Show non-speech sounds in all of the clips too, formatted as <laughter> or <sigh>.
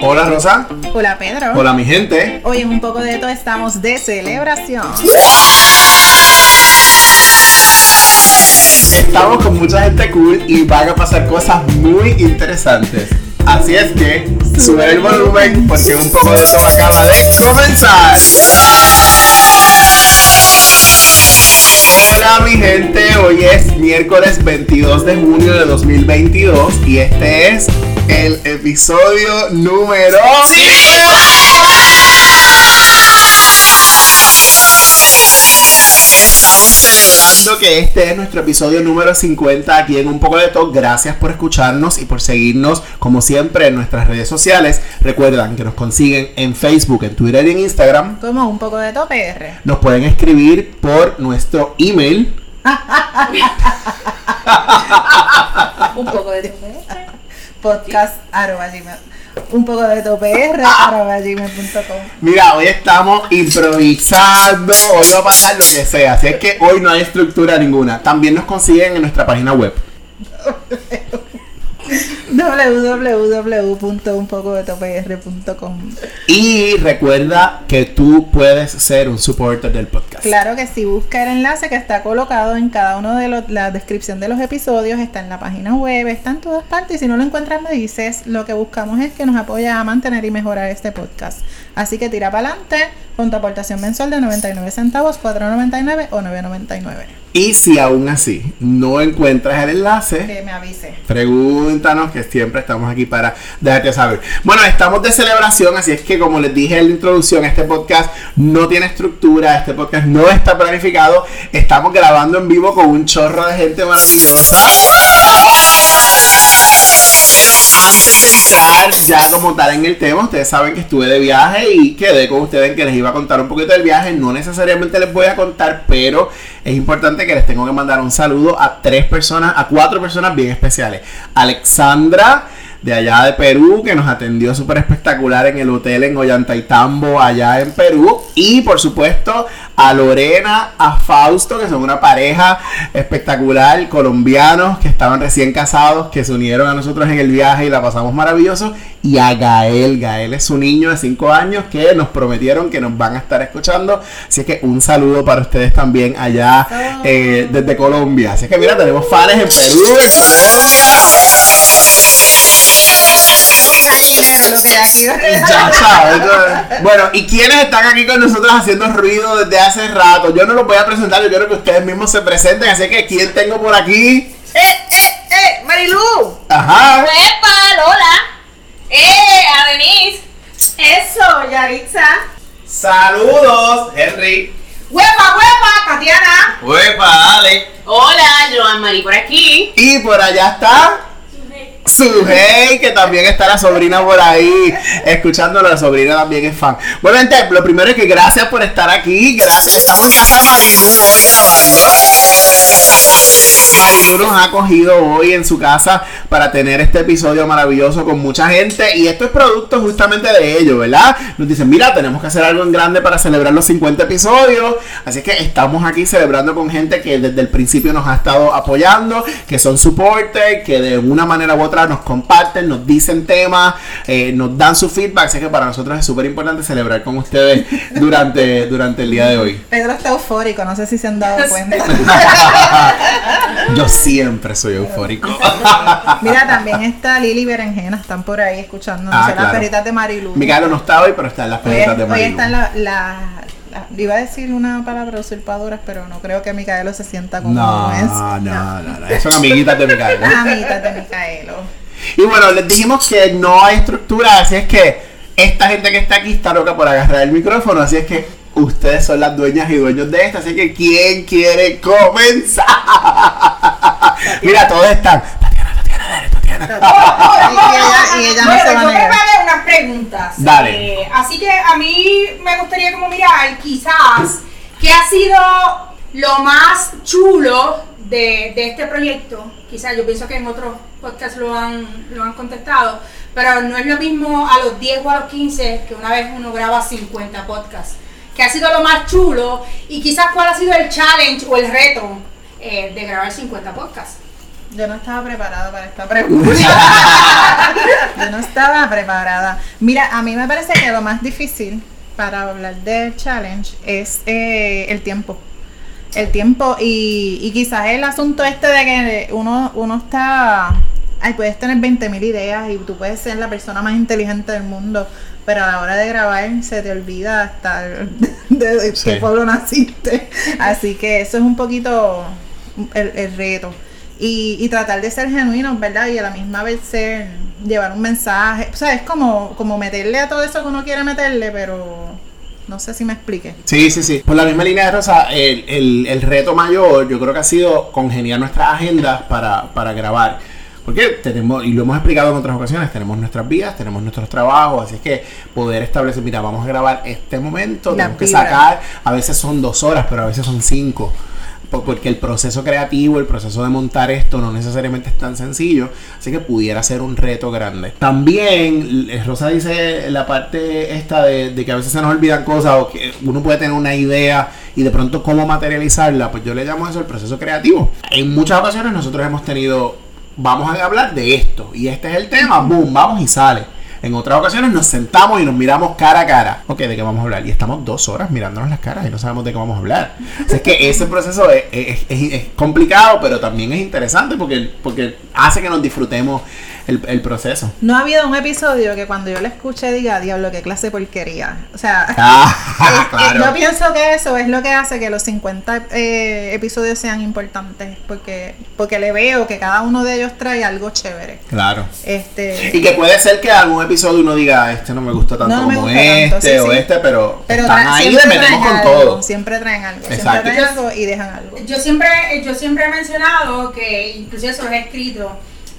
Hola Rosa. Hola Pedro. Hola mi gente. Hoy en un poco de todo estamos de celebración. Estamos con mucha gente cool y van a pasar cosas muy interesantes. Así es que sube el volumen porque un poco de todo acaba de comenzar. Hola mi gente, hoy es miércoles 22 de junio de 2022 y este es el episodio número Estamos celebrando que este es nuestro episodio número 50 aquí en Un poco de todo. Gracias por escucharnos y por seguirnos como siempre en nuestras redes sociales. Recuerdan que nos consiguen en Facebook, en Twitter y en Instagram. Como un poco de todo PR. Nos pueden escribir por nuestro email. <laughs> un poco de todo Podcast arroba gmail. Un poco de todo PR arroba gmail.com. Mira, hoy estamos improvisando, hoy va a pasar lo que sea, así es que hoy no hay estructura ninguna. También nos consiguen en nuestra página web. <laughs> www.unpocodetopr.com Y recuerda que tú puedes ser un supporter del podcast. Claro que sí, busca el enlace que está colocado en cada uno de los, la descripción de los episodios, está en la página web, está en todas partes y si no lo encuentras me dices, lo que buscamos es que nos apoya a mantener y mejorar este podcast. Así que tira para adelante con tu aportación mensual de 99 centavos, 4.99 o 9.99. Y si aún así no encuentras el enlace, que me avise. Pregúntanos que siempre estamos aquí para dejarte saber. Bueno, estamos de celebración, así es que como les dije en la introducción, este podcast no tiene estructura, este podcast no está planificado. Estamos grabando en vivo con un chorro de gente maravillosa. Antes de entrar ya como tal en el tema, ustedes saben que estuve de viaje y quedé con ustedes en que les iba a contar un poquito del viaje. No necesariamente les voy a contar, pero es importante que les tengo que mandar un saludo a tres personas, a cuatro personas bien especiales. Alexandra de allá de Perú, que nos atendió súper espectacular en el hotel en Ollantaytambo, allá en Perú. Y por supuesto a Lorena, a Fausto, que son una pareja espectacular, colombianos, que estaban recién casados, que se unieron a nosotros en el viaje y la pasamos maravilloso. Y a Gael, Gael es su niño de 5 años que nos prometieron que nos van a estar escuchando. Así que un saludo para ustedes también allá eh, desde Colombia. Así que mira, tenemos fans en Perú, en Colombia. Ya sabes. Bueno, ¿y quiénes están aquí con nosotros haciendo ruido desde hace rato? Yo no los voy a presentar, yo quiero que ustedes mismos se presenten. Así que, ¿quién tengo por aquí? ¡Eh, eh, eh! ¡Marilu! Ajá. ¡Epa, Lola! ¡Eh, a Denise! Eso, Yaritza. Saludos, Henry. ¡Huepa, huepa, Tatiana! Huepa, Ale. Hola, Joan Marí por aquí. Y por allá está. Sujei, que también está la sobrina por ahí, escuchándolo, la sobrina también es fan. Bueno, gente, lo primero es que gracias por estar aquí, gracias, estamos en casa de Marilu hoy grabando. Marilu nos ha acogido hoy en su casa para tener este episodio maravilloso con mucha gente y esto es producto justamente de ello, ¿verdad? Nos dicen, mira, tenemos que hacer algo en grande para celebrar los 50 episodios, así que estamos aquí celebrando con gente que desde el principio nos ha estado apoyando, que son supporters, que de una manera u otra nos comparten, nos dicen temas, eh, nos dan su feedback, así que para nosotros es súper importante celebrar con ustedes <laughs> durante, durante el día de hoy. Pedro está eufórico, no sé si se han dado cuenta. <laughs> Yo siempre soy eufórico. <laughs> Mira, también está Lili Berenjena, están por ahí escuchando Ah, las perritas de Marilu. Miguel no está hoy, pero está en las Hoy, preguntas de hoy Marilu. están la, la- la- iba a decir una palabra usurpadoras, pero no creo que Micaelo se sienta como No, es. no, no, no, Son amiguitas de Miguel. ¿no? Amitas de Micaelo. Y bueno, les dijimos que no hay estructura, así es que esta gente que está aquí está loca por agarrar el micrófono, así es que ustedes son las dueñas y dueños de esta, así que ¿quién quiere comenzar? <laughs> Mira, todos están. Tatiana, Tatiana, dale, Tatiana. <laughs> Y ella, y ella no bueno, se va a negar. Preguntas. Dale. Eh, así que a mí me gustaría como mirar quizás qué ha sido lo más chulo de, de este proyecto. Quizás yo pienso que en otros podcasts lo han, lo han contestado, pero no es lo mismo a los 10 o a los 15 que una vez uno graba 50 podcasts. ¿Qué ha sido lo más chulo? Y quizás cuál ha sido el challenge o el reto eh, de grabar 50 podcasts. Yo no estaba preparada para esta pregunta. <laughs> Yo no estaba preparada. Mira, a mí me parece que lo más difícil para hablar del challenge es eh, el tiempo. El tiempo y, y quizás el asunto este de que uno, uno está... Ay, puedes tener 20.000 ideas y tú puedes ser la persona más inteligente del mundo, pero a la hora de grabar se te olvida hasta <laughs> de, de Sí. qué pueblo naciste. Así que eso es un poquito el, el reto. Y, y tratar de ser genuinos, ¿verdad? Y a la misma vez ser, llevar un mensaje. O sea, es como, como meterle a todo eso que uno quiere meterle, pero no sé si me explique. Sí, sí, sí. Por la misma línea de Rosa, el, el- el reto mayor yo creo que ha sido congeniar nuestras agendas para, para grabar. Porque tenemos, y lo hemos explicado en otras ocasiones, tenemos nuestras vidas, tenemos nuestros trabajos, así es que poder establecer, mira, vamos a grabar este momento, La tenemos que sacar, a veces son dos horas, pero a veces son cinco. Po- Porque el proceso creativo, el proceso de montar esto no necesariamente es tan sencillo, así que pudiera ser un reto grande. También, eh, Rosa dice la parte esta de que a veces se nos olvidan cosas o que uno puede tener una idea y de pronto cómo materializarla, pues yo le llamo eso el proceso creativo. En muchas ocasiones nosotros hemos tenido, vamos a hablar de esto y este es el tema, boom, vamos y sale. En otras ocasiones nos sentamos y nos miramos cara a cara. Ok, ¿de qué vamos a hablar? Y estamos dos horas mirándonos las caras y no sabemos de qué vamos a hablar. Es que ese proceso es, es- es- es complicado, pero también es interesante porque, porque hace que nos disfrutemos el, el proceso. No ha habido un episodio que cuando yo le escuche diga, diablo, qué clase de porquería. O sea, <laughs> Ah, <laughs> eh, claro. Yo pienso que eso es lo que hace que los 50 eh, episodios sean importantes, porque porque le veo que cada uno de ellos trae algo chévere. Claro. Este, Y que puede ser que algún episodio uno diga, este no me gusta tanto No me como gusta este tanto, sí, o sí. este, pero, pero están tra- ahí le metemos traen con algo, todo. Siempre traen algo, Exacto. siempre traen algo y dejan algo. Yo siempre, yo siempre he mencionado que, inclusive se los he escrito,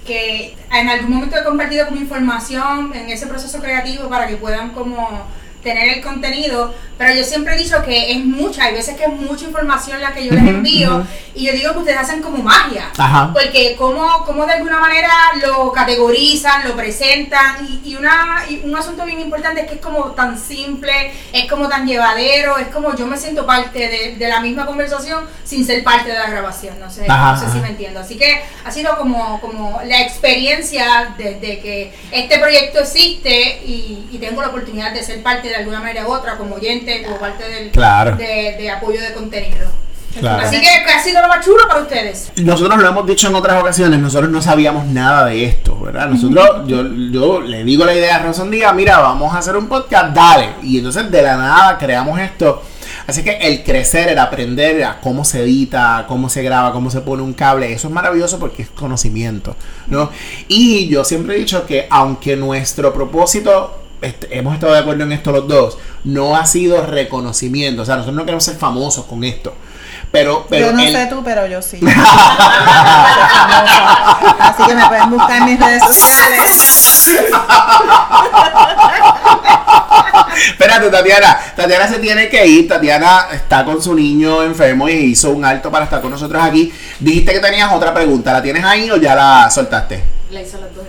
que en algún momento he compartido como información en ese proceso creativo para que puedan como tener el contenido, pero yo siempre he dicho que es mucha, hay veces que es mucha información la que yo les envío ujú. y yo digo que ustedes hacen como magia, Ajá. porque como, como de alguna manera lo categorizan, lo presentan y, y una, y un asunto bien importante es que es como tan simple, es como tan llevadero, es como yo me siento parte de, de la misma conversación sin ser parte de la grabación, no sé, Ajá, no sé si me entiendo. Así que ha sido como, como la experiencia desde que este proyecto existe y, y tengo la oportunidad de ser parte de alguna manera u otra, como oyente, como parte del, Claro. de, de apoyo de contenido. Claro. Así que, ¿qué ha sido lo más chulo para ustedes? Nosotros lo hemos dicho en otras ocasiones, nosotros no sabíamos nada de esto, ¿verdad? Nosotros, yo, yo le digo la idea a Rosa día, mira, vamos a hacer un podcast, dale. Y entonces de la nada creamos esto. Así que el crecer, el aprender a cómo se edita, cómo se graba, cómo se pone un cable, eso es maravilloso porque es conocimiento, ¿no? Y yo siempre he dicho que aunque nuestro propósito este, hemos estado de acuerdo en esto los dos, no ha sido reconocimiento. O sea, nosotros no queremos ser famosos con esto. Pero, pero yo no sé tú, pero yo sí. <laughs> Así que me pueden buscar en mis redes sociales. Espérate, Tatiana. Tatiana se tiene que ir. Tatiana está con su niño enfermo y hizo un alto para estar con nosotros aquí. Dijiste que tenías otra pregunta. ¿La tienes ahí o ya la soltaste? La hizo las dos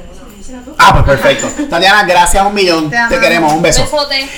Ah, pues perfecto. Tatiana, gracias un millón. Te queremos. Un beso. Besote.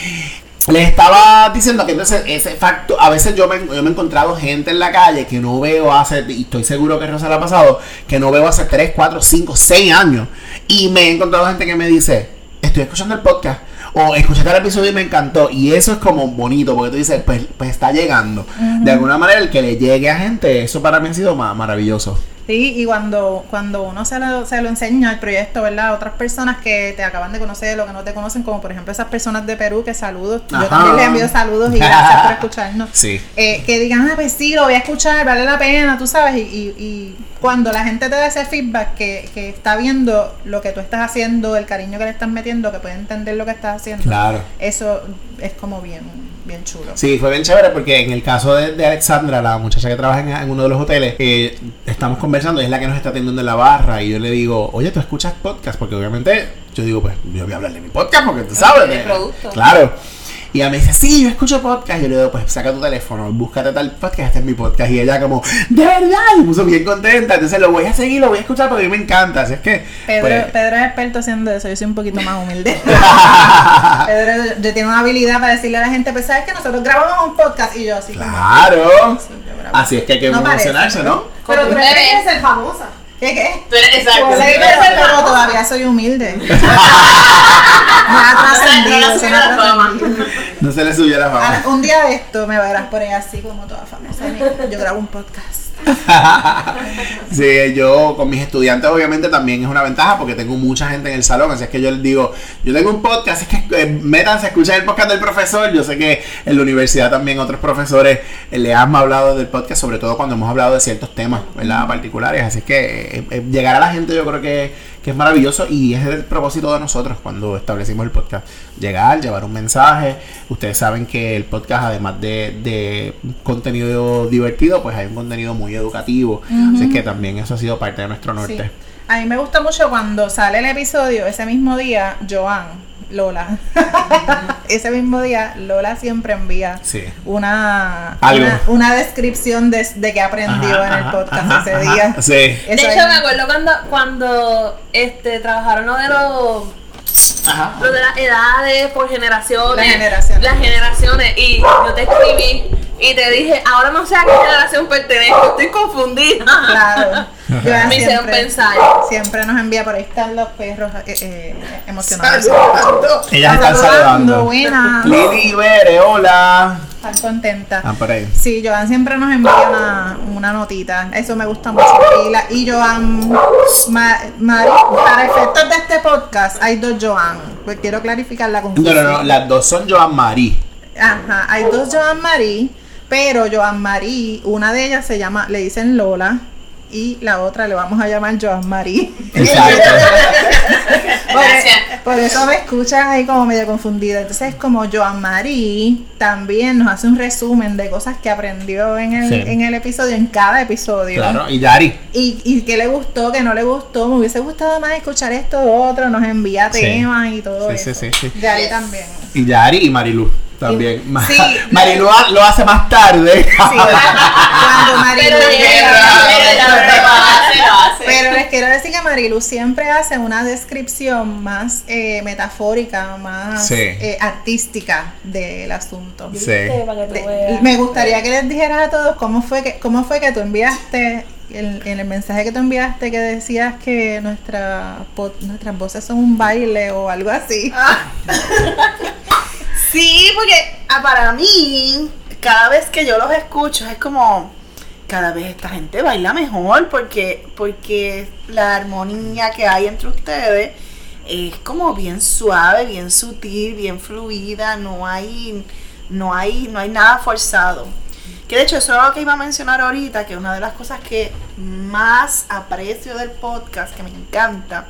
Les estaba diciendo que entonces ese facto, a veces yo me, yo me he encontrado gente en la calle que no veo hace, y estoy seguro que Rosa le ha pasado, que no veo hace 3, 4, 5, 6 años. Y me he encontrado gente que me dice, estoy escuchando el podcast. O escuché tal episodio y me encantó. Y eso es como bonito, porque tú dices, pues, pues está llegando. De alguna manera, el que le llegue a gente, eso para mí ha sido ma- maravilloso. Sí, y cuando, cuando uno se lo, se lo enseña el proyecto, ¿verdad? A otras personas que te acaban de conocer o que no te conocen, como por ejemplo esas personas de Perú que saludos. Yo también les envío saludos y gracias por escucharnos. <laughs> Sí. Eh, que digan, ah, pues sí, lo voy a escuchar, vale la pena, tú sabes. Y, y, y cuando la gente te da ese feedback que, que está viendo lo que tú estás haciendo, el cariño que le estás metiendo, que puede entender lo que estás haciendo, Claro. eso es como bien, bien chulo. Sí, fue bien chévere porque en el caso de, de Alexandra, la muchacha que trabaja en, en uno de los hoteles, eh, estamos conversando, es la que nos está atendiendo en la barra y yo le digo, oye, ¿tú escuchas podcast? Porque obviamente yo digo, pues yo voy a hablar de mi podcast porque tú sabes. de- producto. Claro. Y ella me dice, sí, yo escucho podcast. Y yo le digo, pues saca tu teléfono, búscate tal podcast, este es mi podcast. Y ella como, de verdad, y me puso bien contenta. Entonces lo voy a seguir, lo voy a escuchar porque a mí me encanta. Así es que... Pedro, pues, Pedro es experto haciendo eso, yo soy un poquito más humilde. <laughs> Pedro yo tiene una habilidad para decirle a la gente, pues sabes que nosotros grabamos un podcast y yo así como, claro. Sí, yo grabo. Así es que hay que No parece, emocionarse, ¿no? Pero tú debes ser famosa. ¿Qué <laughs> qué? Tú eres exacto. Pues, sí, pero, todavía soy humilde. <laughs> <laughs> Me ha No trascendido, no se fama. trascendido. No se le subió la fama. Un día de esto me verás por ahí así como toda famosa. Yo grabo un podcast. <laughs> sí, yo con mis estudiantes obviamente también es una ventaja porque tengo mucha gente en el salón, así es que yo les digo, yo tengo un podcast, es que eh, métanse, escuchen el podcast del profesor, yo sé que en la universidad también otros profesores eh, le han hablado del podcast, sobre todo cuando hemos hablado de ciertos temas, ¿verdad? Particulares, así es que eh, eh, llegar a la gente yo creo que, que es maravilloso y es el propósito de nosotros cuando establecimos el podcast, llegar, llevar un mensaje, ustedes saben que el podcast además de, de contenido divertido, pues hay un contenido muy educativo, así que también eso ha sido parte de nuestro norte. Sí. A mí me gusta mucho cuando sale el episodio, ese mismo día, Joan, Lola. <laughs> ese mismo día, Lola siempre envía Sí. una, Algo. una, una descripción de, de qué aprendió Ajá, en el podcast ajá, ese ajá. día. Sí. De Eso hecho, es- me acuerdo cuando, cuando este, trabajaron lo de los Ajá. lo de las edades por generaciones. Las generaciones. Las generaciones. Y yo te escribí y te dije, ahora no sé a qué generación pertenezco, estoy confundida. Claro. <laughs> Joan Me hicieron pensar. Siempre nos envía por ahí están los perros eh, eh, emocionados. Saludando. Ellas están saludando. Buenas. Lili Bere, hola. Están contentas. Están por ahí. Sí, Joan siempre nos envía una, una notita. Eso me gusta mucho. Y, la, y Joan, Ma- Mari, para efectos de este podcast, hay dos Joan. Pues quiero clarificar la No, confusión. no, no. Las dos son Joan Marie. Ajá, hay dos Joan Marie, pero Joan Marie, una de ellas se llama, le dicen Lola. Y la otra le vamos a llamar Joan Marie. Exacto. Por, Gracias. por eso me escuchan ahí como medio confundida. Entonces, como Joan Marie también nos hace un resumen de cosas que aprendió en el, Sí. en el episodio, en cada episodio. Claro. Y Yari. Y, y qué le gustó, qué no le gustó. Me hubiese gustado más escuchar esto otro. Nos envía Sí. temas y todo Sí, eso. sí, sí, sí. Yes. también. Y Yari y Marilu. También. Ma- sí. <laughs> Lo hace más tarde. Sí, cuando Marilu <laughs> Pero llega. les quiero decir que Marilu siempre hace una descripción más eh, metafórica, más Sí. eh, artística del asunto. Sí. De- veas. me gustaría que les dijeras a todos cómo fue que cómo fue que tú enviaste el- en el mensaje que tú enviaste que decías que nuestra po- nuestras voces son un baile o algo así. <laughs> Sí, porque ah, para mí, cada vez que yo los escucho, es como, cada vez esta gente baila mejor, porque, porque la armonía que hay entre ustedes es como bien suave, bien sutil, bien fluida, no hay, no hay, no hay nada forzado. Que de hecho eso es lo que iba a mencionar ahorita, que una de las cosas que más aprecio del podcast, que me encanta,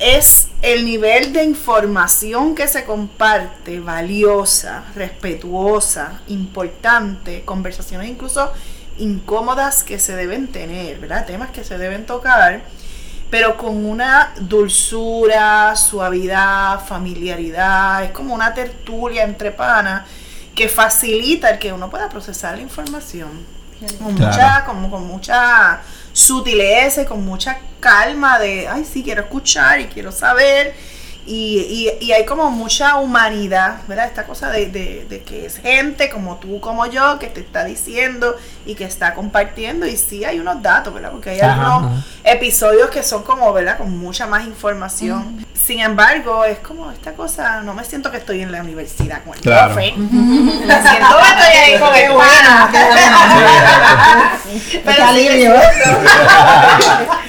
es el nivel de información que se comparte, valiosa, respetuosa, importante, conversaciones incluso incómodas que se deben tener, ¿verdad? Temas que se deben tocar, pero con una dulzura, suavidad, familiaridad, es como una tertulia entre panas que facilita el que uno pueda procesar la información con Claro. mucha, como con mucha sutileza y con mucha calma de, ay, sí, quiero escuchar y quiero saber. Y, y- y hay como mucha humanidad, ¿verdad? Esta cosa de, de- de que es gente como tú, como yo, que te está diciendo y que está compartiendo. Y sí hay unos datos, ¿verdad? Porque hay Ajá, algunos ajá. episodios que son como, ¿verdad? Con mucha más información. Sin embargo, es como esta cosa, no me siento que estoy en la universidad con el Claro. profe. Me siento que estoy ahí con Qué el bueno. <laughs> Pero. Sigue <laughs>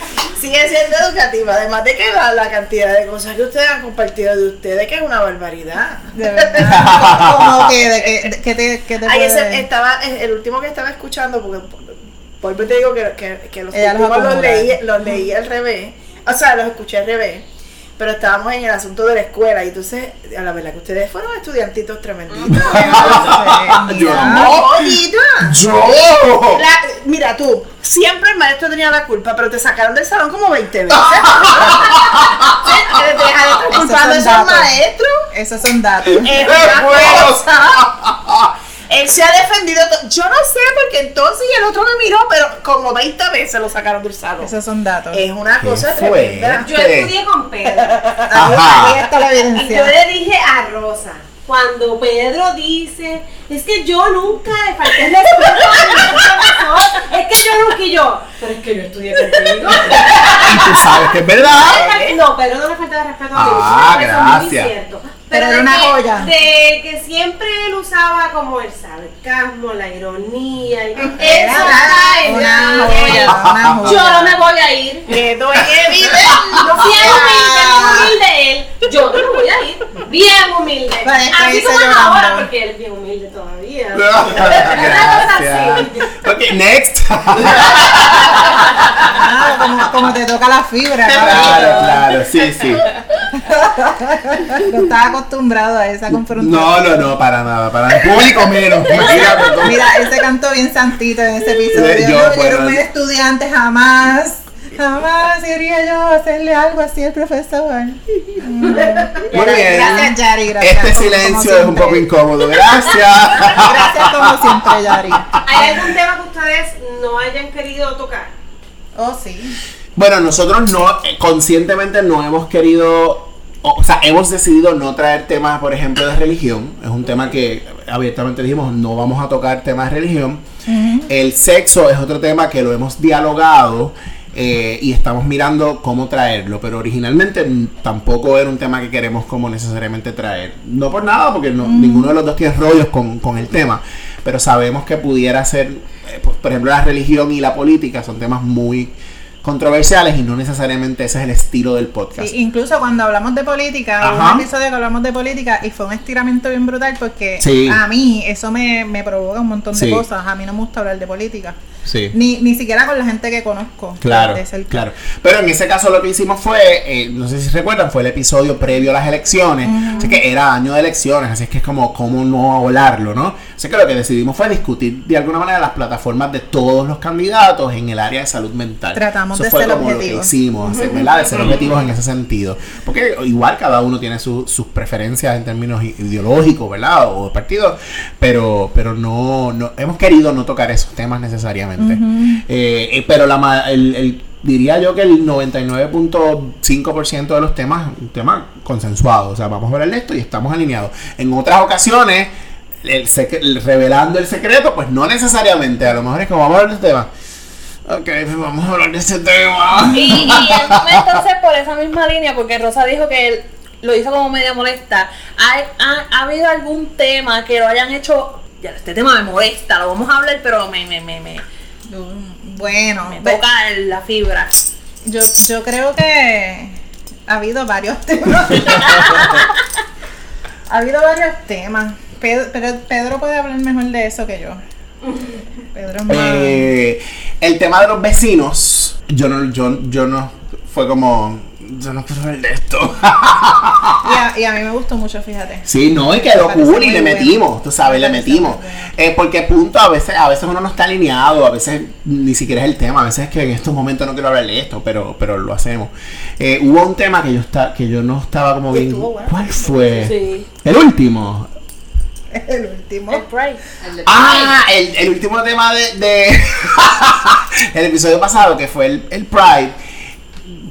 además de que la, la cantidad de cosas que ustedes han compartido de ustedes, que es una barbaridad. De verdad. Como que, de, que, de- que te, que te Ay, ese puede- estaba, el último que estaba escuchando, porque por por- te digo que, que, que los últimos los leí, los leí al revés, o sea, los escuché al revés. Pero estábamos en el asunto de la escuela y entonces, a la verdad que ustedes fueron estudiantitos tremenditos. Yo ¡No! ¡Yo! La- mira tú, siempre el maestro tenía la culpa, pero te sacaron del salón como 20 veces. <laughs> Deja de estar Esos culpando a esos datos. maestros. Esos son datos. Es ¡Qué una <laughs> cosa. Él se ha defendido. Yo no sé, porque entonces y el otro me miró, pero como 20 veces lo sacaron del salón. Esos son datos. Es una ¿Qué cosa tremenda. Yo estudié con Pedro. <laughs> Ajá. Ahí está la Y yo le dije a Rosa, cuando Pedro dice, es que yo nunca le falté el respeto a es que yo nunca y yo, pero es que yo estudié contigo. Y tú sabes que es verdad. No, Pedro no le falta el respeto a Ah, ningún eso es muy gracias. cierto. Pero era de una que- joya. De que siempre él usaba como el sarcasmo, la ironía. y- Eso Era en una joya, una joya. Yo no me voy a ir. Quedó en evidencia. No, bien humilde, bien humilde él. Yo no me voy a ir. Bien humilde. Vale, Así como es llorando. ahora, porque él es bien humilde todavía. Cosa <laughs> Gracias. Ok, next. <laughs> <laughs> Ah, como, como te toca la fibra, Claro, claro, sí, sí. No estaba acostumbrado a esa confrontación. No, no, no, para nada, para el público menos. Mira, él se cantó bien santito en ese episodio. Yo, Yo, yo, bueno. era un buen estudiante, jamás. Jamás iría yo a hacerle algo así al profesor. <laughs> Muy bien. Gracias, Yari. Gracias. Este como- como silencio es un poco incómodo. Gracias. Gracias como siempre, Yari. ¿Hay algún tema que ustedes no hayan querido tocar? Oh, sí. Bueno, nosotros no, eh, conscientemente no hemos querido, o, o sea, hemos decidido no traer temas, por ejemplo, de religión. Es un tema que abiertamente dijimos, no vamos a tocar temas de religión. El sexo es otro tema que lo hemos dialogado eh, y estamos mirando cómo traerlo, pero originalmente mm, tampoco era un tema que queremos como necesariamente traer. No por nada, porque no- ninguno de los dos tiene rollos con, con el tema, pero sabemos que pudiera ser, eh, por ejemplo, la religión y la política son temas muy controversiales y no necesariamente ese es el estilo del podcast. Sí, incluso cuando hablamos de política, Ajá. un episodio que hablamos de política y fue un estiramiento bien brutal porque Sí. a mí eso me, me provoca un montón de Sí. cosas. A mí no me gusta hablar de política. Sí. Ni, ni siquiera con la gente que conozco. Claro, claro. Pero en ese caso lo que hicimos fue, eh, no sé si recuerdan, fue el episodio previo a las elecciones. Así que era año de elecciones, así es que es como cómo no hablarlo, ¿no? Así que lo que decidimos fue discutir de alguna manera las plataformas de todos los candidatos en el área de salud mental. Tratamos Eso de fue ser como lo que objetivos. hicimos, hacer, <laughs> ¿verdad? De ser objetivos en ese sentido. Porque igual cada uno tiene su- sus preferencias en términos ideológicos, ¿verdad? O de partido, pero, pero no, no, hemos querido no tocar esos temas necesariamente. Eh, eh, pero la, el- diría yo que el 99.5% de los temas, un tema consensuado, o sea, vamos a hablar de esto y estamos alineados. En otras ocasiones, el revelando el secreto, pues no necesariamente, a lo mejor es como vamos a hablar de este tema. Ok, pues vamos a hablar de ese tema. Y, y entonces por esa misma línea, porque Rosa dijo que él lo hizo como media molesta, ¿ha, ha, ha habido algún tema que lo hayan hecho? Ya, este tema me molesta, lo vamos a hablar, pero me, me, me, me, Bueno, me toca la fibra. yo, yo creo que ha habido varios temas. <laughs> ha habido varios temas. Pedro, pero Pedro puede hablar mejor de eso que yo. Pedro es más. Eh, el tema de los vecinos, yo no, yo, yo no, fue como, yo no quiero hablar de esto. y, a, y a mí me gustó mucho, fíjate. Sí, no, y quedó cool y le bueno. metimos, tú sabes, Me le metimos. Eh, porque punto, a veces, a veces uno no está alineado, a veces ni siquiera es el tema, a veces es que en estos momentos no quiero hablar de esto, pero, pero lo hacemos. Eh, hubo un tema que yo está, que yo no estaba como bien. Bueno. ¿Cuál fue? Sí. El último. <laughs> El último. El Pride. Ah, el, el último tema de, de <laughs> el episodio pasado, que fue el, el Pride.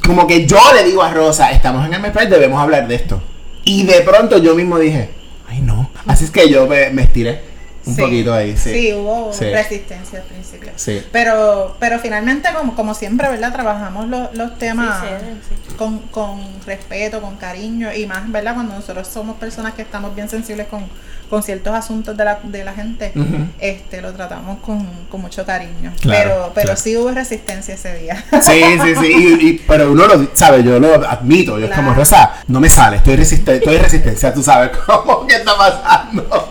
Como que yo le digo a Rosa, estamos en el mes Pride, debemos hablar de esto. Y de pronto yo mismo dije, ay no. Así es que yo me, me estiré un Sí. poquito ahí, sí. Sí, hubo Sí. resistencia al principio. Sí. Pero, pero finalmente, como, como siempre, ¿verdad? Trabajamos los, los temas Sí, sí, sí. Con, con respeto, con cariño y más, ¿verdad? Cuando nosotros somos personas que estamos bien sensibles con, con ciertos asuntos de la, de la gente, este lo tratamos con, con mucho cariño. Claro, pero pero claro. sí hubo resistencia ese día. Sí, sí, sí. Y, y- pero uno lo sabe, yo lo admito. Yo es como. Rosa, no me sale, estoy, resiste estoy en resistencia, tú sabes <laughs> cómo que está pasando.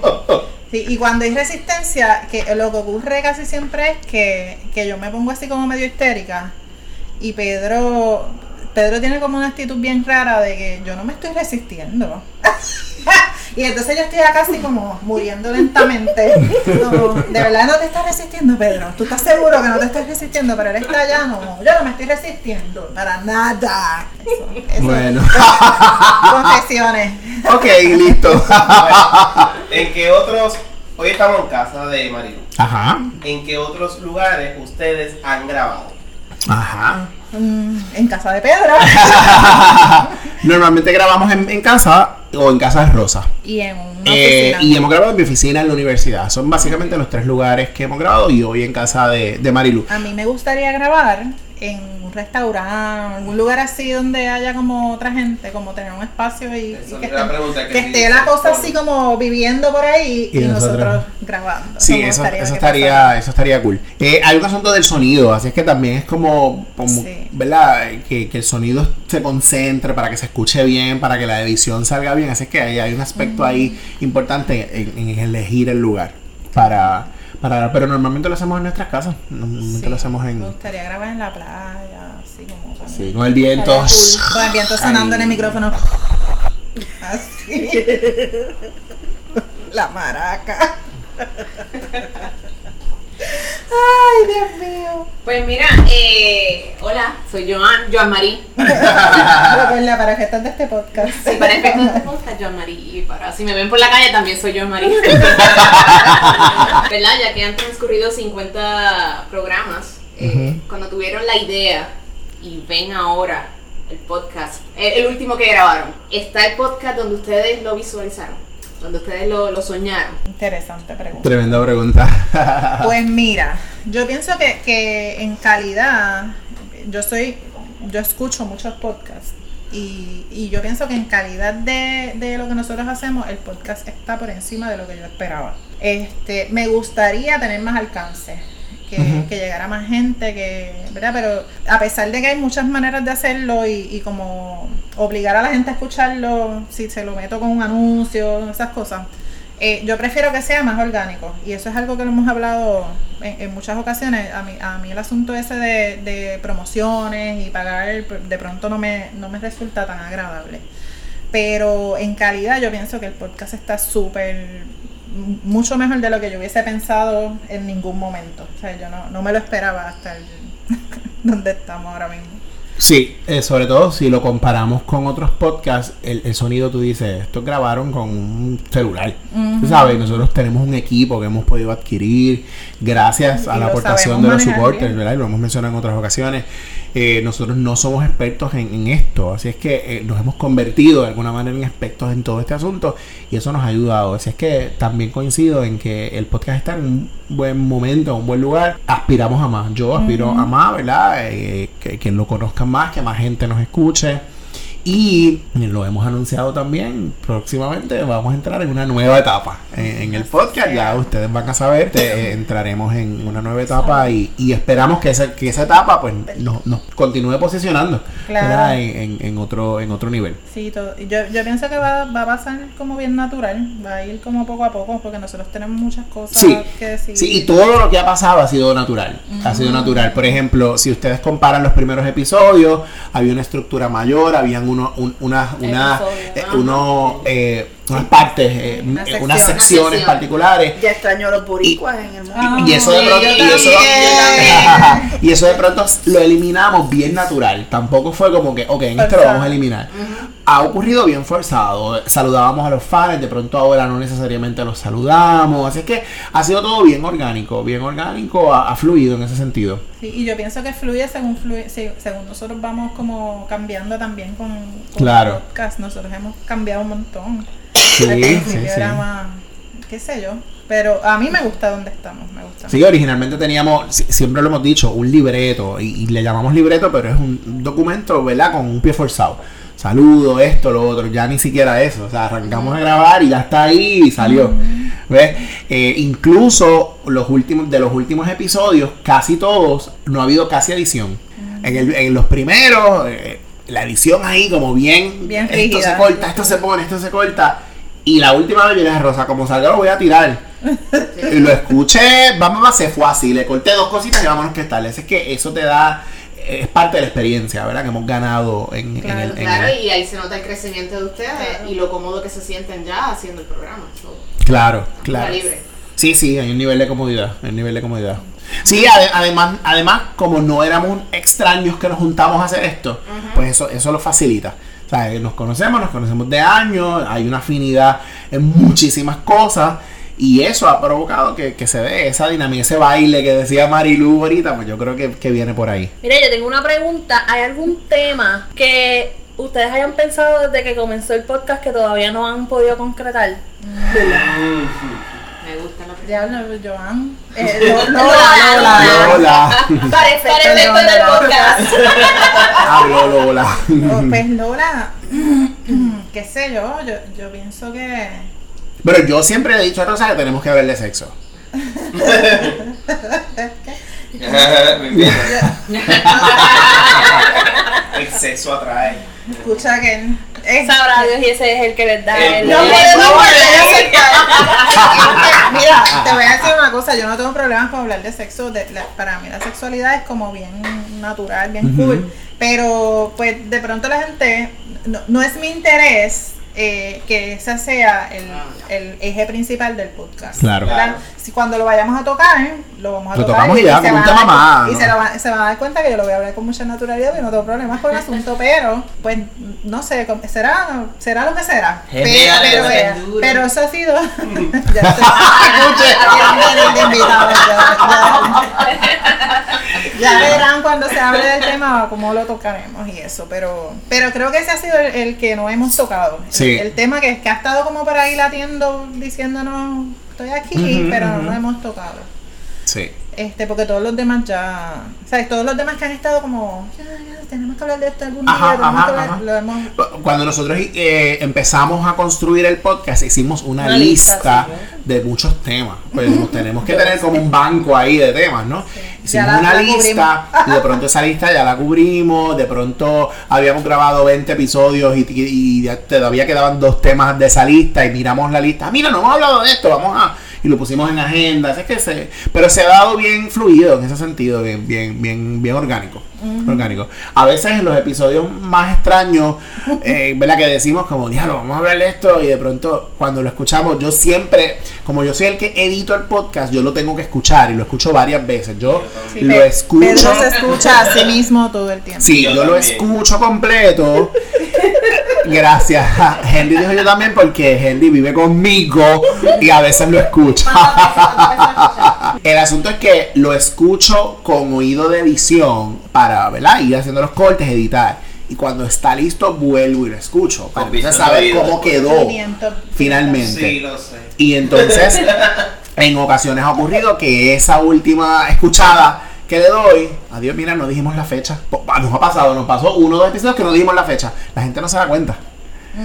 Sí, y cuando hay resistencia, que lo que ocurre casi siempre es que, que yo me pongo así como medio histérica y Pedro, Pedro tiene como una actitud bien rara de que yo no me estoy resistiendo. <laughs> y entonces yo estoy acá así como muriendo lentamente. Como, de verdad no te estás resistiendo, Pedro. Tú estás seguro que no te estás resistiendo, pero él está allá, no, yo no me estoy resistiendo para nada. Eso, eso. Bueno. Confesiones. ok, listo. ¿En qué otros, hoy estamos en casa de Marilu, Ajá. ¿en qué otros lugares ustedes han grabado? Ajá. Mm, en casa de Pedro. <laughs> Normalmente grabamos en, en casa o en casa de Rosa. Y en una Eh, oficina. y hemos grabado en mi oficina en la universidad. Son básicamente los tres lugares que hemos grabado y hoy en casa de, de Marilu. A mí me gustaría grabar en un restaurante, algún lugar así donde haya como otra gente, como tener un espacio y, que, esté- pregunta que que sí esté dice. la cosa así como viviendo por ahí Y y, nosotros, nosotros- grabando. Sí, eso, estaría eso estaría, eso estaría cool. Eh, hay un asunto del sonido, así es que también es como, como Sí. ¿verdad? Que, que el sonido se concentre para que se escuche bien, para que la edición salga bien. Así es que hay, hay un aspecto ahí importante en, en elegir el lugar para, para pero normalmente lo hacemos en nuestras casas. Normalmente Sí, lo hacemos en Me gustaría grabar en la playa, así como sí, con el viento. Con el viento sonando en el micrófono. Así. <laughs> La maraca. Ay, Dios mío. Pues mira, eh, hola, soy Joan, Joan Marí. <laughs> Recuerda, para estás de este podcast. Sí, para efectos de este podcast, Joan Marí. Y para si me ven por la calle también soy Joan Marí. <laughs> ¿Verdad? Ya que han transcurrido 50 programas, eh, cuando tuvieron la idea y ven ahora el podcast, eh, el último que grabaron, está el podcast donde ustedes lo visualizaron, donde ustedes lo, lo soñaron. Interesante pregunta. Tremenda pregunta. <laughs> Pues mira, yo pienso que, que en calidad, yo soy, yo escucho muchos podcasts y, y yo pienso que en calidad de, de lo que nosotros hacemos, el podcast está por encima de lo que yo esperaba. Este, me gustaría tener más alcance. Que, que llegara más gente, que, ¿verdad? Pero a pesar de que hay muchas maneras de hacerlo y, y como obligar a la gente a escucharlo, si se lo meto con un anuncio, esas cosas, eh, yo prefiero que sea más orgánico y eso es algo que lo hemos hablado en, en muchas ocasiones. A mí, a mí el asunto ese de, de promociones y pagar de pronto no me, no me resulta tan agradable. Pero en calidad yo pienso que el podcast está súper, mucho mejor de lo que yo hubiese pensado en ningún momento. O sea, yo no, no me lo esperaba hasta el, <laughs> donde estamos ahora mismo. Sí, eh, sobre todo si lo comparamos con otros podcasts, el, el sonido tú dices, estos grabaron con un celular. Tú sabes, nosotros tenemos un equipo que hemos podido adquirir gracias Y a la aportación de los supporters. ¿verdad? Y lo hemos mencionado en otras ocasiones. Eh, nosotros no somos expertos en, en esto, así es que eh, nos hemos convertido de alguna manera en expertos en todo este asunto y eso nos ha ayudado. Así es que también coincido en que el podcast está en un buen momento, en un buen lugar. Aspiramos a más. Yo aspiro a más, ¿verdad? Eh, que, que lo conozcan más, que más gente nos escuche. Y lo hemos anunciado también, próximamente vamos a entrar en una nueva etapa en, en el podcast, ya ustedes van a saber, te- eh, entraremos en una nueva etapa y, y esperamos que esa, que esa etapa pues nos, nos continúe posicionando Claro. En, en- en otro, en otro nivel. Sí, todo. Yo, yo pienso que va, va a pasar como bien natural, va a ir como poco a poco, porque nosotros tenemos muchas cosas Sí, que decir. sí, y todo lo que ha pasado ha sido natural. Ha sido natural. Por ejemplo, si ustedes comparan los primeros episodios, había una estructura mayor, habían uno, un- una, una, eh, uno, eh, unas partes, eh, Unas eh, unas secciones. Sección. particulares. Ya extraño a los boricuas en el mundo. Ah, Y eso de sí, pronto, y eso, <laughs> y eso de pronto lo eliminamos bien natural. Tampoco fue como que, ok, en este lo vamos a eliminar. Ha ocurrido bien forzado. Saludábamos a los fans, de pronto ahora no necesariamente los saludamos. Así es que ha sido todo bien orgánico, bien orgánico, ha, ha fluido en ese sentido. Sí, y yo pienso que fluye según fluye, según nosotros vamos como cambiando también con, con Claro. el podcast. Nosotros hemos cambiado un montón. Sí, sí, sí. era más, qué sé yo. Pero a mí me gusta donde estamos, me gusta. Sí, originalmente teníamos, si- siempre lo hemos dicho, un libreto, y, y le llamamos libreto, pero es un documento, ¿verdad? Con un pie forzado. Saludo, esto, lo otro, ya ni siquiera eso. O sea, arrancamos a grabar y ya está ahí y salió. ¿Ves? Eh, incluso los últimos, de los últimos episodios, casi todos, no ha habido casi edición. En, el- en los primeros, eh, la edición ahí como bien, Bien esto rígida. se corta, esto se pone, esto se corta. Y la última vez yo le dije, Rosa, como salga lo voy a tirar. <laughs> Lo escuché, vamos, va, se fue así, le corté dos cositas y vámonos que tal. Es que eso te da, es parte de la experiencia, ¿verdad? Que hemos ganado en, en el... en Claro, el- y ahí se nota el crecimiento de ustedes y lo cómodo que se sienten ya haciendo el programa. So, claro, claro. libre. Sí, sí, hay un nivel de comodidad, hay un nivel de comodidad. Sí, ade- además, además, como no éramos extraños que nos juntamos a hacer esto, pues eso, eso lo facilita. O sea, eh, nos conocemos, nos conocemos de años, hay una afinidad en muchísimas cosas y eso ha provocado que, que se dé esa dinámica, ese baile que decía Marilu ahorita, pues yo creo que, que viene por ahí. Mira, yo tengo una pregunta. ¿Hay algún tema que ustedes hayan pensado desde que comenzó el podcast que todavía no han podido concretar. Me gusta la Diablo, Joan. <laughs> Eh, Lo- Lola, Lola. Lola. Para efectos del Lola. podcast. <laughs> Habló Lola. Oh, Pues Lola, <clears throat> qué sé yo, yo, yo pienso que... Pero yo siempre he dicho a Rosa que tenemos que hablar de sexo. <laughs> El sexo atrae. Escucha que... Sabrá Dios y ese es el que les da El el. No podemos volver a aceptar. Mira, te voy a decir una cosa, yo no tengo problemas con hablar de sexo, de, la- para mí la sexualidad es como bien natural, bien cool, pero pues de pronto la gente, no, no es mi interés eh, que ese sea el, el eje principal del podcast. Si cuando lo vayamos a tocar, lo vamos a Lo tocar tocamos y ya, se como un van a tema dar- más, y ¿no? se, lo va- se van a dar cuenta que yo lo voy a hablar con mucha naturalidad y no tengo problemas con el <laughs> asunto, pero pues no sé, será, será lo que será. Pero, pero, eso ha sido. <laughs> <laughs> ya estoy- verán cuando se hable del tema cómo lo tocaremos y eso, pero pero creo que ese ha sido el, el que no hemos tocado. Sí. El, el tema que, que ha estado como por ahí latiendo diciéndonos estoy aquí, pero no lo hemos tocado. Sí. Este, porque todos los demás ya, o sea, todos los demás que han estado como, ya, ya, tenemos que hablar de esto algún día, Ajá, tenemos ajá, que hablar, lo hemos, Cuando nosotros eh, empezamos a construir el podcast, hicimos una, Una lista, lista, de muchos temas. Pues nos <laughs> tenemos que tener como un banco ahí de temas, ¿no? Hicimos Ya la- una la lista <laughs> y de pronto esa lista ya la cubrimos. De pronto habíamos grabado 20 episodios y, y- y ya todavía quedaban dos temas de esa lista y miramos la lista. Mira, no hemos hablado de esto, vamos a. Y lo pusimos en agenda. así que se, pero se ha dado bien fluido en ese sentido, bien, bien, bien, bien orgánico. orgánico. A veces en los episodios más extraños, eh, ¿verdad? Que decimos como, diablo, vamos a hablar de esto y de pronto cuando lo escuchamos, yo siempre, como yo soy el que edito el podcast, yo lo tengo que escuchar y lo escucho varias veces. Yo Sí, lo escucho. Pedro se escucha a sí mismo todo el tiempo. Sí, Yo yo, lo escucho completo. <laughs> Gracias. <laughs> Henry dijo yo también porque Henry vive conmigo y a veces lo escucha. El asunto es que lo escucho con oído de edición para, ¿verdad? Ir haciendo los cortes, editar. Y cuando está listo, vuelvo y lo escucho. Para entonces saber cómo quedó finalmente. Sí, lo sé. Y entonces, <laughs> en ocasiones ha ocurrido que esa última escuchada que le doy, adiós, mira, no dijimos la fecha. Nos ha pasado, nos pasó uno o dos episodios que no dijimos la fecha. La gente no se da cuenta.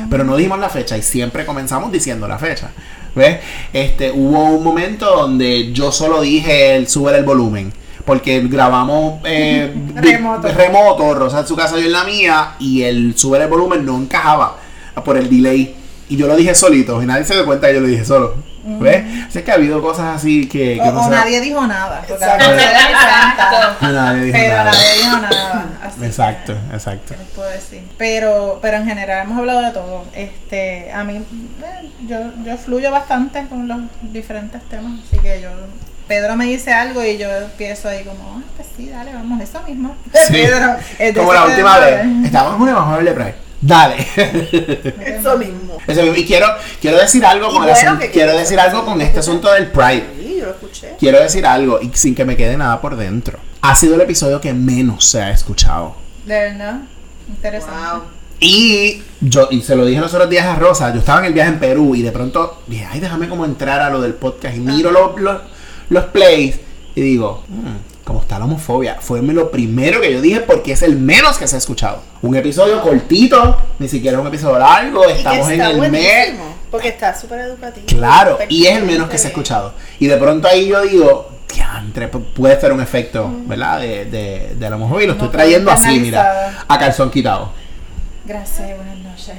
Pero no dijimos la fecha y siempre comenzamos diciendo la fecha. ¿Ves? Este, hubo un momento donde yo solo dije el sube el volumen. Porque grabamos eh, <laughs> Remoto. remoto, Rosa en su casa, yo en la mía, y el sube el volumen no encajaba por el delay. Y yo lo dije solito, y nadie se dio cuenta que yo lo dije solo. ¿Ves? Así que ha habido cosas así que, que O, no o nadie dijo nada. porque Exacto. <laughs> Nadie dijo Pero nada. nadie dijo nada. Así Exacto, exacto. les puedo decir. Pero, pero en general hemos hablado de todo. Este, a mí, eh, yo, yo fluyo bastante con los diferentes temas. Así que yo, Pedro me dice algo y yo empiezo ahí como, ah, pues sí, dale, vamos, eso mismo. Sí. <laughs> Pedro, Como la última vez. Estábamos en una vamos a hablar de Pride. Dale. Eso mismo. Eso mismo. Y quiero, quiero decir algo Y con el bueno, asunto- quiero decir algo con este asunto del Pride. Sí, yo lo escuché. Quiero decir algo y sin que me quede nada por dentro. Ha sido el episodio que menos se ha escuchado. De verdad, interesante. Wow. Y yo, y se lo dije los otros días a Rosa, yo estaba en el viaje en Perú y de pronto dije, ay, déjame como entrar a lo del podcast y miro los, los, los plays y digo, "Mm, ¿cómo está la homofobia? Fue lo primero que yo dije porque es el menos que se ha escuchado. Un episodio cortito, ni siquiera un episodio largo, estamos en el mes. Porque está súper educativo. Claro, y es el menos que se ha escuchado. Y de pronto ahí yo digo, diantre, pu- puede ser un efecto, ¿verdad? De, de, de la homofobia y lo estoy trayendo así, mira, internalizado. a calzón quitado. Gracias, buenas noches.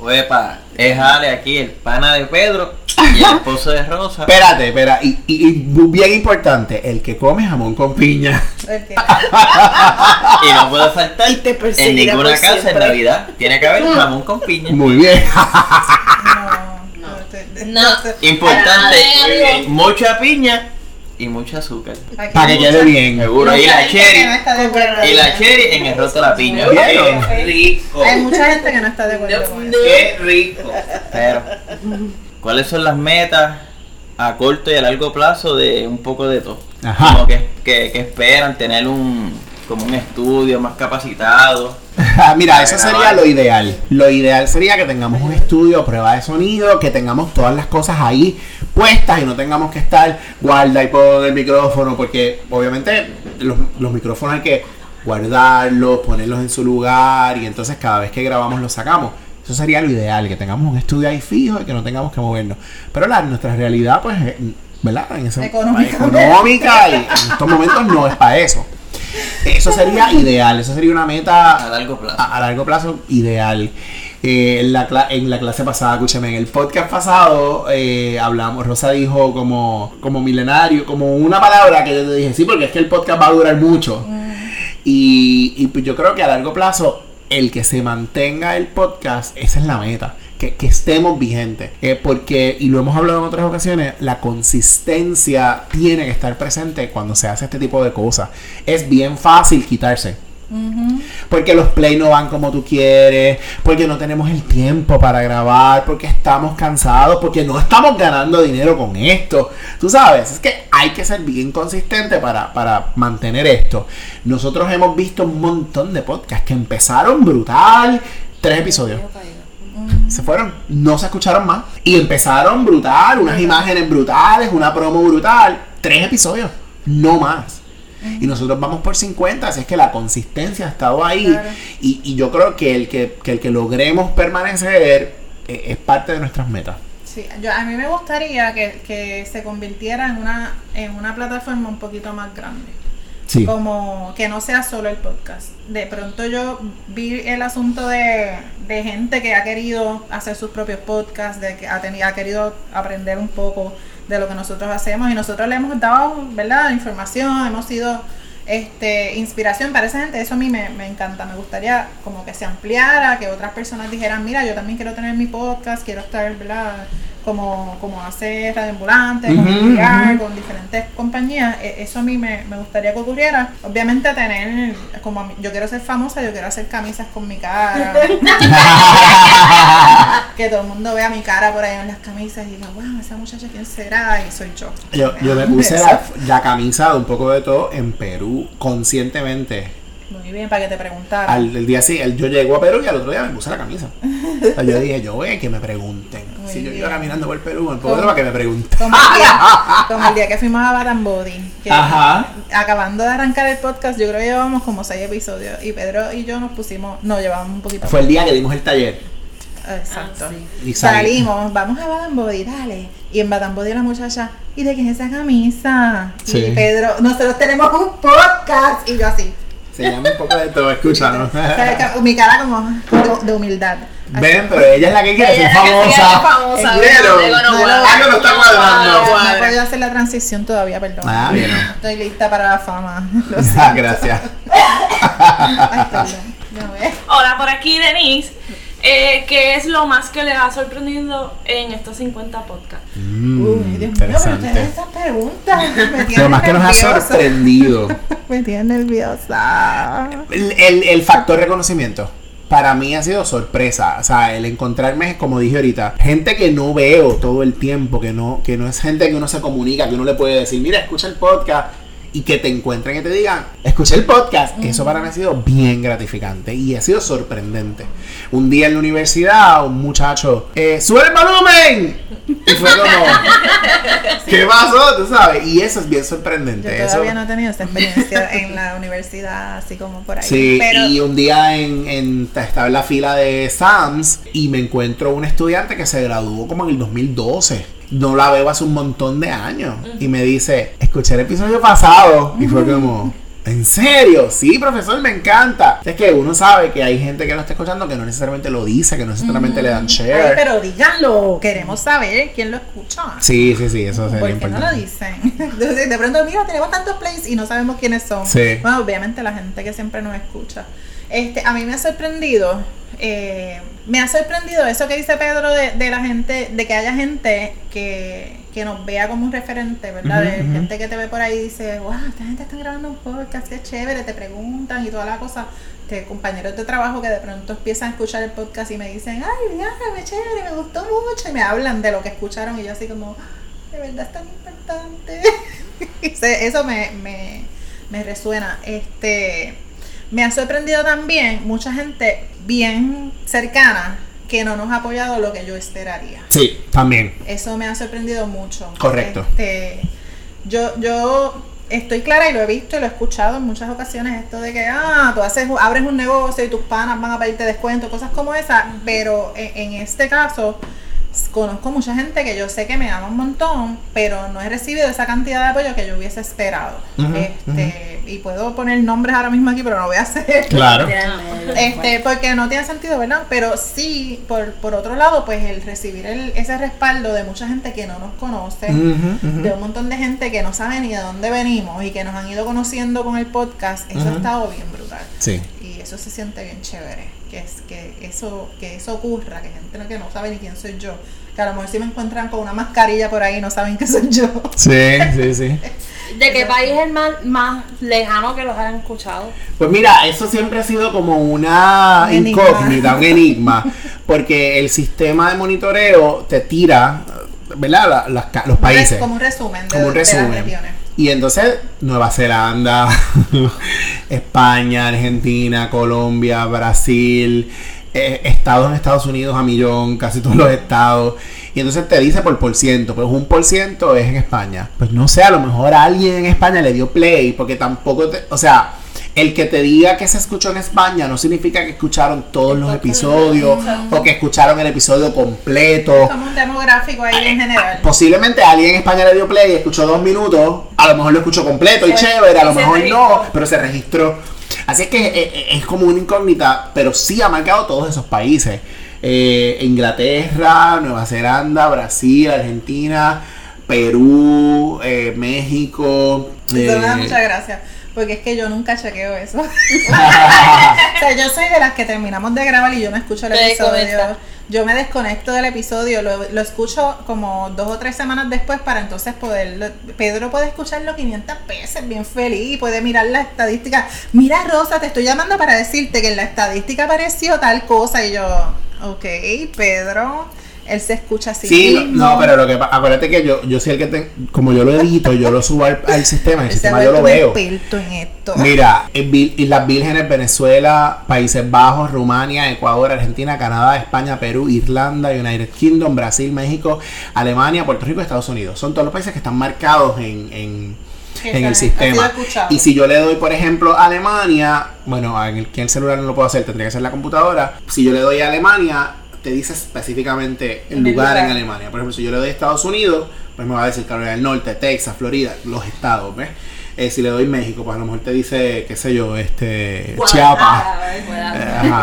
Uepa, es Ale aquí, el pana de Pedro y el esposo de Rosa. Espérate, espera, y, y- y bien importante, el que come jamón con piña. Que- Y no puede faltar Y te en ninguna casa en siempre. Navidad. Tiene que haber jamón con piña. Muy bien. No, no. te- No. te- Importante, Muy bien. mucha piña y mucho azúcar. Para que quede bien. Seguro. Y la no cherry. está de acuerdo. Y la cherry en el roto de la piña. Qué rico. Hay mucha gente que no está de acuerdo con eso. Qué rico. Pero, ¿cuáles son las metas a corto y a largo plazo de un poco de todo? Ajá. Como que, que, que esperan tener un como un estudio más capacitado <laughs> Mira, eso sería lo ideal. Lo ideal sería que tengamos un estudio, prueba de sonido, que tengamos todas las cosas ahí puestas y no tengamos que estar guarda y pon el micrófono, porque obviamente los, los micrófonos hay que guardarlos, ponerlos en su lugar y entonces cada vez que grabamos los sacamos. Eso sería lo ideal, que tengamos un estudio ahí fijo y que no tengamos que movernos. Pero la, nuestra realidad, pues, eh, ¿verdad? En esa, Económica. económica y en estos momentos no es para eso. Eso sería ideal, eso sería una meta A largo plazo. a, a largo plazo ideal. Eh, en, la en la clase pasada, escúcheme, en el podcast pasado eh, hablamos, Rosa dijo como, como milenario, como una palabra que yo te dije, sí, porque es que el podcast va a durar mucho. Y, y pues yo creo que a largo plazo, el que se mantenga el podcast, esa es la meta. Que, que estemos vigentes. Eh, porque, y lo hemos hablado en otras ocasiones, la consistencia tiene que estar presente cuando se hace este tipo de cosas. Es bien fácil quitarse. Porque los play no van como tú quieres, porque no tenemos el tiempo para grabar, porque estamos cansados, porque no estamos ganando dinero con esto. Tú sabes, es que hay que ser bien consistente para, para mantener esto. Nosotros hemos visto un montón de podcasts que empezaron brutal, tres episodios. Se fueron, no se escucharon más. Y empezaron brutal, unas imágenes brutales, una promo brutal, tres episodios, no más. Y nosotros vamos por 50, así es que la consistencia ha estado ahí. Claro. Y, y yo creo que el que, que el que logremos permanecer eh, es parte de nuestras metas. Sí, yo, a mí me gustaría que, que se convirtiera en una, en una plataforma un poquito más grande. Sí. Como que no sea solo el podcast. De pronto yo vi el asunto de, de gente que ha querido hacer sus propios podcasts, de que ha, teni- ha querido aprender un poco de lo que nosotros hacemos y nosotros le hemos dado, ¿verdad? Información, hemos sido este, inspiración para esa gente. Eso a mí me, me encanta. Me gustaría como que se ampliara, que otras personas dijeran, mira, yo también quiero tener mi podcast, quiero estar, ¿verdad? Como, como hace Radio Ambulante, con ujú. con diferentes compañías. E- Eso a mí me, me gustaría que ocurriera. Obviamente tener, como mí- yo quiero ser famosa, yo quiero hacer camisas con mi cara. <laughs> que todo el mundo vea mi cara por ahí en las camisas y diga, wow, esa muchacha quién será y soy yo. Yo, yo me puse la, la camisa de un poco de todo en Perú conscientemente. Muy bien, para que te preguntara. Al el día sí, el- yo llego a Perú y al otro día me puse la camisa. <laughs> O sea, yo dije, yo voy a que me pregunten. Muy si yo bien. iba caminando por Perú, me puedo ¿Cómo? para que me pregunten. Como el, día, <laughs> como el día que fuimos a Bath Body, que Ajá. acabando de arrancar el podcast, yo creo que llevamos como seis episodios y Pedro y yo nos pusimos, no, llevamos un poquito Fue el día que dimos el taller. Exacto. Ah, sí. Y salí. Salimos, vamos a Bath Body, dale. Y en Bath Body la muchacha, ¿y de quién es esa camisa? Sí. Y Pedro, nosotros tenemos un podcast. Y yo así. Se llama un poco de todo, escúchanos. <laughs> Mi cara como de, de humildad. Ven, pero ella es la que quiere ser famosa. famosa, Pero, Digo, no, no, algo está cuadrando. no he podido hacer la transición todavía, perdón. Ah, bien. <laughs> Estoy lista para la fama. <laughs> Ah, gracias. Hola, por aquí Denise. Eh, ¿Qué es lo más que le ha sorprendido en estos 50 podcasts? Mm, Uy, Dios mío, pero ustedes esas preguntas <laughs> me Lo más que nos ha sorprendido. <laughs> Me tienen nerviosa. El, el- el factor reconocimiento. Para mí ha sido sorpresa. O sea, el encontrarme, como dije ahorita, gente que no veo todo el tiempo, que no, que no es gente que uno se comunica, que uno le puede decir, mira, escucha el podcast. Y que te encuentren y te digan, escuché el podcast. Eso para mí ha sido bien gratificante y ha sido sorprendente. Un día en la universidad, un muchacho, eh, ¡sube el volumen! Y fue como, <laughs> ¿qué pasó? Tú sabes. Y eso es bien Yo sorprendente. Eso- todavía no he tenido esta experiencia en la universidad, así como por ahí. Sí, pero y un día en, en- estaba en la fila de Sams y me encuentro un estudiante que se graduó como en el 2012. No la veo hace un montón de años. Y me dice, escuché el episodio pasado. Y fue como, ¿en serio? Sí, profesor, me encanta. Es que uno sabe que hay gente que lo está escuchando que no necesariamente lo dice, que no necesariamente le dan Ay, share. pero díganlo, queremos saber quién lo escucha. Sí, sí, sí, eso sería ¿Por qué no lo importante. dicen? <laughs> De pronto, mira, tenemos tantos plays y no sabemos quiénes son. Sí. Bueno, obviamente la gente que siempre nos escucha. Este, a mí me ha sorprendido, eh, me ha sorprendido eso que dice Pedro de, de la gente, de que haya gente que, que nos vea como un referente, ¿verdad? De gente que te ve por ahí y dice, wow, esta gente está grabando un podcast, qué chévere, te preguntan y toda la cosa. Compañeros de trabajo que de pronto empiezan a escuchar el podcast y me dicen, ay, mira, qué chévere, me gustó mucho, y me hablan de lo que escucharon y yo así como, de verdad es tan importante. <laughs> Eso me, me, me resuena. Este, Me ha sorprendido también mucha gente bien cercana que no nos ha apoyado lo que yo esperaría. Sí, también. Eso me ha sorprendido mucho. Correcto. Este, yo, yo estoy clara y lo he visto y lo he escuchado en muchas ocasiones, esto de que, ah, tú haces, abres un negocio y tus panas van a pedirte descuento, cosas como esa, pero en, en este caso conozco mucha gente que yo sé que me ama un montón, pero no he recibido esa cantidad de apoyo que yo hubiese esperado. Este, Y puedo poner nombres ahora mismo aquí, pero no voy a hacer. <laughs> Claro. Este, porque no tiene sentido, ¿verdad? Pero sí, por, por otro lado, pues el recibir el- ese respaldo de mucha gente que no nos conoce, de un montón de gente que no sabe ni de dónde venimos y que nos han ido conociendo con el podcast, eso ha estado bien brutal. Sí. Eso se siente bien chévere, que es que eso que eso ocurra, que gente no- que no sabe ni quién soy yo, que a lo mejor si me encuentran con una mascarilla por ahí no saben que soy yo. Sí, sí, sí. <laughs> ¿De qué país es el más, más lejano que los hayan escuchado? Pues mira, eso siempre ha sido como una Un enigma. incógnita, un enigma, <laughs> porque el sistema de monitoreo te tira, ¿verdad? La- las ca- los países. Como un resumen de, Como un de las resumen. regiones. Y entonces Nueva Zelanda, <laughs> España, Argentina, Colombia, Brasil, eh, estados en Estados Unidos a millón, casi todos los estados. Y entonces te dice por por ciento, pues un por ciento es en España. Pues no sé, a lo mejor alguien en España le dio play, porque tampoco te, o sea, el que te diga que se escuchó en España no significa que escucharon todos los episodios o que escucharon el episodio completo. Como un demográfico ahí en general. Posiblemente alguien en España le dio play y escuchó dos minutos, a lo mejor lo escuchó completo y chévere, a lo mejor no, pero se registró. Así es que eh, eh, es como una incógnita, pero sí ha marcado todos esos países. Eh, Inglaterra, Nueva Zelanda, Brasil, Argentina, Perú, eh, México. Eso me da eh, mucha gracia. Porque es que yo nunca chequeo eso. <laughs> <laughs> o sea, yo soy de las que terminamos de grabar y yo no escucho el Te episodio. Yo me desconecto del episodio, lo, lo escucho como dos o tres semanas después para entonces poder. Pedro puede escucharlo 500 veces, bien feliz, y puede mirar la estadística. Mira, Rosa, te estoy llamando para decirte que en la estadística apareció tal cosa. Y yo, ok, Pedro, él se escucha así. Sí, no, mismo. no, pero lo que acuérdate que yo, yo soy el que te, como yo lo edito, yo lo subo al, al sistema, el sistema yo lo veo. experto en esto. Mira, Islas Vírgenes, Venezuela, Países Bajos, Rumania, Ecuador, Argentina, Canadá, España, Perú, Irlanda, United Kingdom, Brasil, México, Alemania, Puerto Rico Estados Unidos. Son todos los países que están marcados en, en, en el sistema. Y si yo le doy, por ejemplo, a Alemania, bueno, en el, que el celular no lo puedo hacer, tendría que ser la computadora. Si yo le doy a Alemania, te dice específicamente el En el lugar, lugar. en Alemania. Por ejemplo, si yo le doy Estados Unidos, pues me va a decir Carolina del Norte, Texas, Florida, los estados, ¿ves? Eh, si le doy México, pues a lo mejor te dice, qué sé yo, este, Chiapas. Eh, ajá.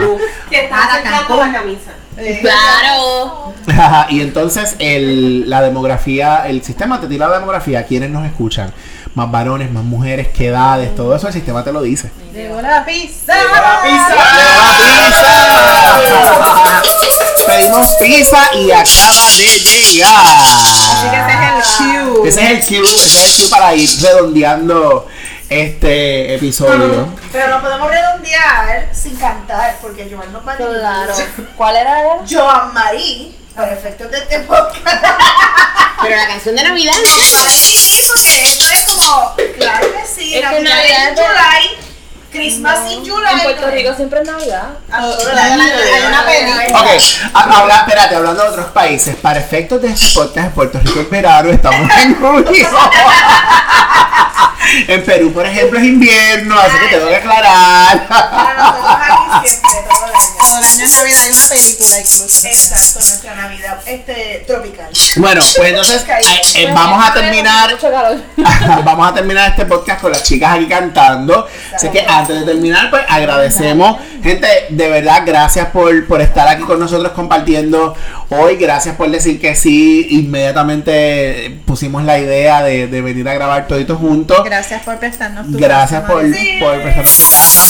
Te estás acercando la camisa. Eh, Claro. Ajá, y entonces el, la demografía, el sistema te tira la demografía, quiénes nos escuchan, más varones, más mujeres, qué edades, todo eso el sistema te lo dice. Llegó la pizza. Pedimos pizza y acaba de llegar. Así que ese es el cue. Ese es el cue, ese es el cue para ir redondeando este episodio. Pero no podemos redondear sin cantar, porque Joan nos va. Claro. ¿Cuál era él? Joan Marí, para efectos de este podcast. Pero la canción de Navidad. Para mí eso que esto es como, claro que sí, Es que Navidad Navidad en July, Christmas in July. En Puerto Rico siempre es Navidad. A todo el Hay una- película. Ok, espérate, hablando de otros países, para efectos de este podcast, en Puerto Rico es verano, estamos en <laughs> junio. En Perú, por ejemplo, es invierno, así que tengo que aclarar. Para nosotros aquí siempre, todo el año. <laughs> Todo el año es Navidad, hay una película incluso. Exacto, nuestra Navidad este, tropical. Bueno, pues entonces <laughs> eh, eh, vamos a terminar. Vamos a terminar este podcast con las chicas aquí cantando. Así que antes de terminar, pues agradecemos. Gente, de verdad, gracias por, por estar aquí con nosotros compartiendo hoy. Gracias por decir que sí. Inmediatamente pusimos la idea de, de venir a grabar toditos juntos. Gracias por prestarnos tu Gracias casa, por, por prestarnos tu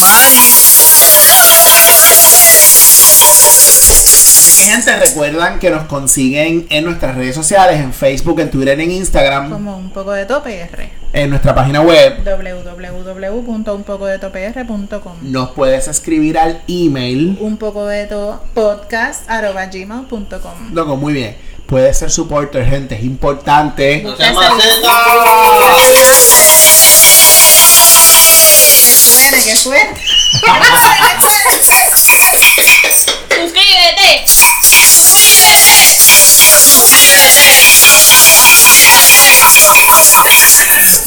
gente, recuerdan que nos consiguen en nuestras redes sociales, en Facebook, en Twitter, en Instagram, Como un poco de tope R. en nuestra página web. www.unpocodetoPR.com Nos puedes escribir al email. Un poco de to podcast arroba gmail.com Loco, muy bien. Puedes ser supporter, gente, es importante. No maceta. Que suene, que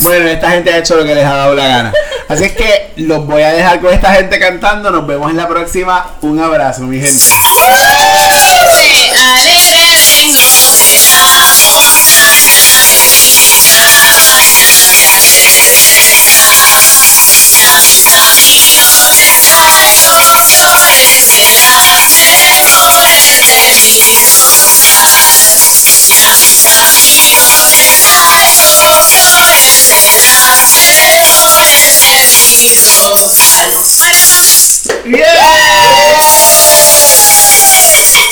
Bueno, esta gente ha hecho lo que les ha dado la gana. Así es que los voy a dejar con esta gente cantando. Nos vemos en la próxima. Un abrazo, mi gente.